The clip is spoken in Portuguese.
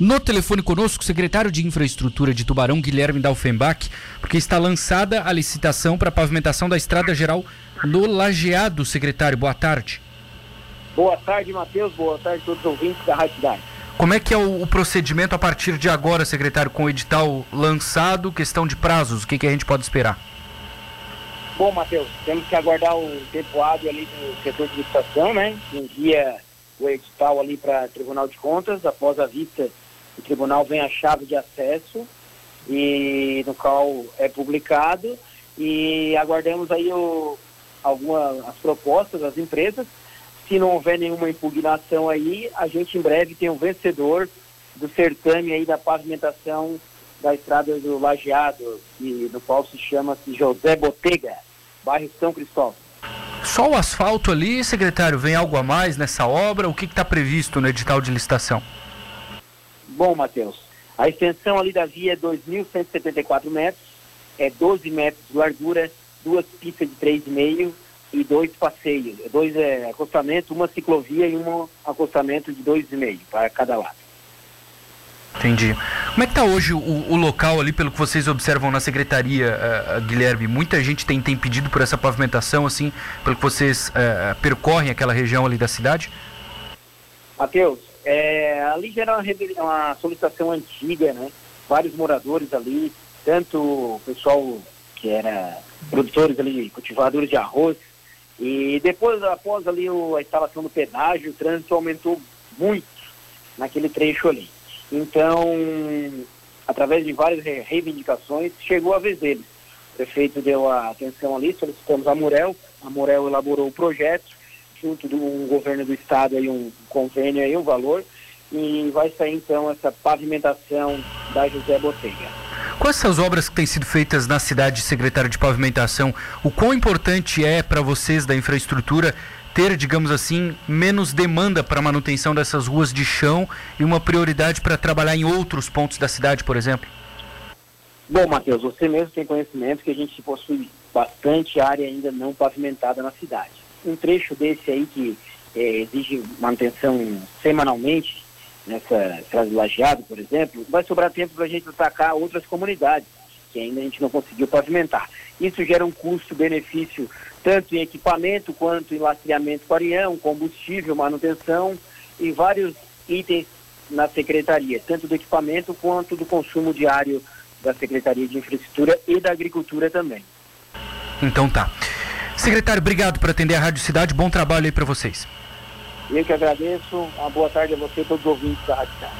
No telefone conosco, o secretário de Infraestrutura de Tubarão, Guilherme Dalfenbach, porque está lançada a licitação para a pavimentação da Estrada Geral no Lajeado, secretário. Boa tarde. Boa tarde, Matheus. Boa tarde a todos os ouvintes da Rádio Cidade. Como é que é o, o, procedimento a partir de agora, secretário, com o edital lançado, questão de prazos, o que, que a gente pode esperar? Bom, Matheus, temos que aguardar o tempo hábil ali do setor de licitação, né? Envia o edital ali para o Tribunal de Contas, após a vista o tribunal vem a chave de acesso e no qual é publicado e aguardamos aí o, algumas as propostas das empresas. Se não houver nenhuma impugnação aí, a gente em breve tem um vencedor do certame aí da pavimentação da estrada do Lajeado, e, no qual se chama-se José Botega, bairro São Cristóvão. Só o asfalto ali, secretário, vem algo a mais nessa obra? O que está previsto no edital de licitação? Bom, Matheus, a extensão ali da via é 2.174 metros, é 12 metros de largura, duas pistas de 3,5 e dois passeios, dois é, acostamentos, uma ciclovia e um acostamento de 2,5 para cada lado. Entendi. Como é que está hoje o, o, local ali, pelo que vocês observam na secretaria, uh, Guilherme? Muita gente tem, tem pedido por essa pavimentação, assim, pelo que vocês uh, percorrem aquela região ali da cidade? Matheus, é, ali já era uma, uma, solicitação antiga, né? Vários moradores ali, tanto o pessoal que era produtores ali, cultivadores de arroz, e depois, após ali o, a instalação do pedágio, o trânsito aumentou muito naquele trecho ali. Então, através de várias reivindicações, chegou a vez deles. O prefeito deu a atenção ali, solicitamos a Murel, a Murel elaborou o projeto, junto do um governo do estado aí um convênio aí, um valor, e vai sair então essa pavimentação da José Botega. Com essas obras que têm sido feitas na cidade, secretário de pavimentação, o quão importante é para vocês da infraestrutura ter, digamos assim, menos demanda para manutenção dessas ruas de chão e uma prioridade para trabalhar em outros pontos da cidade, por exemplo? Bom, Matheus, você mesmo tem conhecimento que a gente possui bastante área ainda não pavimentada na cidade. Um trecho desse aí que é, exige manutenção semanalmente, nessa estrada lajeado, por exemplo, vai sobrar tempo para a gente atacar outras comunidades que ainda a gente não conseguiu pavimentar. Isso gera um custo-benefício tanto em equipamento quanto em lastreamento com areão, combustível, manutenção e vários itens na secretaria, tanto do equipamento quanto do consumo diário da Secretaria de Infraestrutura e da Agricultura também. Então tá. Secretário, obrigado por atender a Rádio Cidade. Bom trabalho aí para vocês. Eu que agradeço. Uma boa tarde a você e todos os ouvintes da Rádio Cidade.